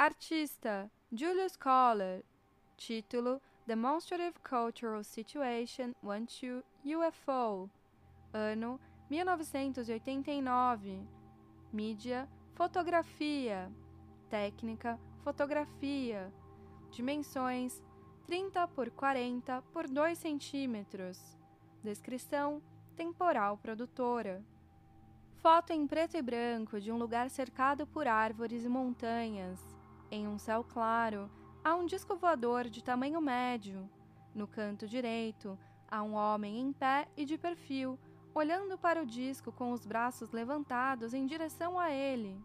Artista Julius Kohler. Título Demonstrative Cultural Situation 1-2 UFO. Ano 1989. Mídia Fotografia. Técnica Fotografia. Dimensões 30 por 40 por 2 centímetros. Descrição temporal produtora. Foto em preto e branco de um lugar cercado por árvores e montanhas. Em um céu claro, há um disco voador de tamanho médio. No canto direito, há um homem em pé e de perfil, olhando para o disco com os braços levantados em direção a ele.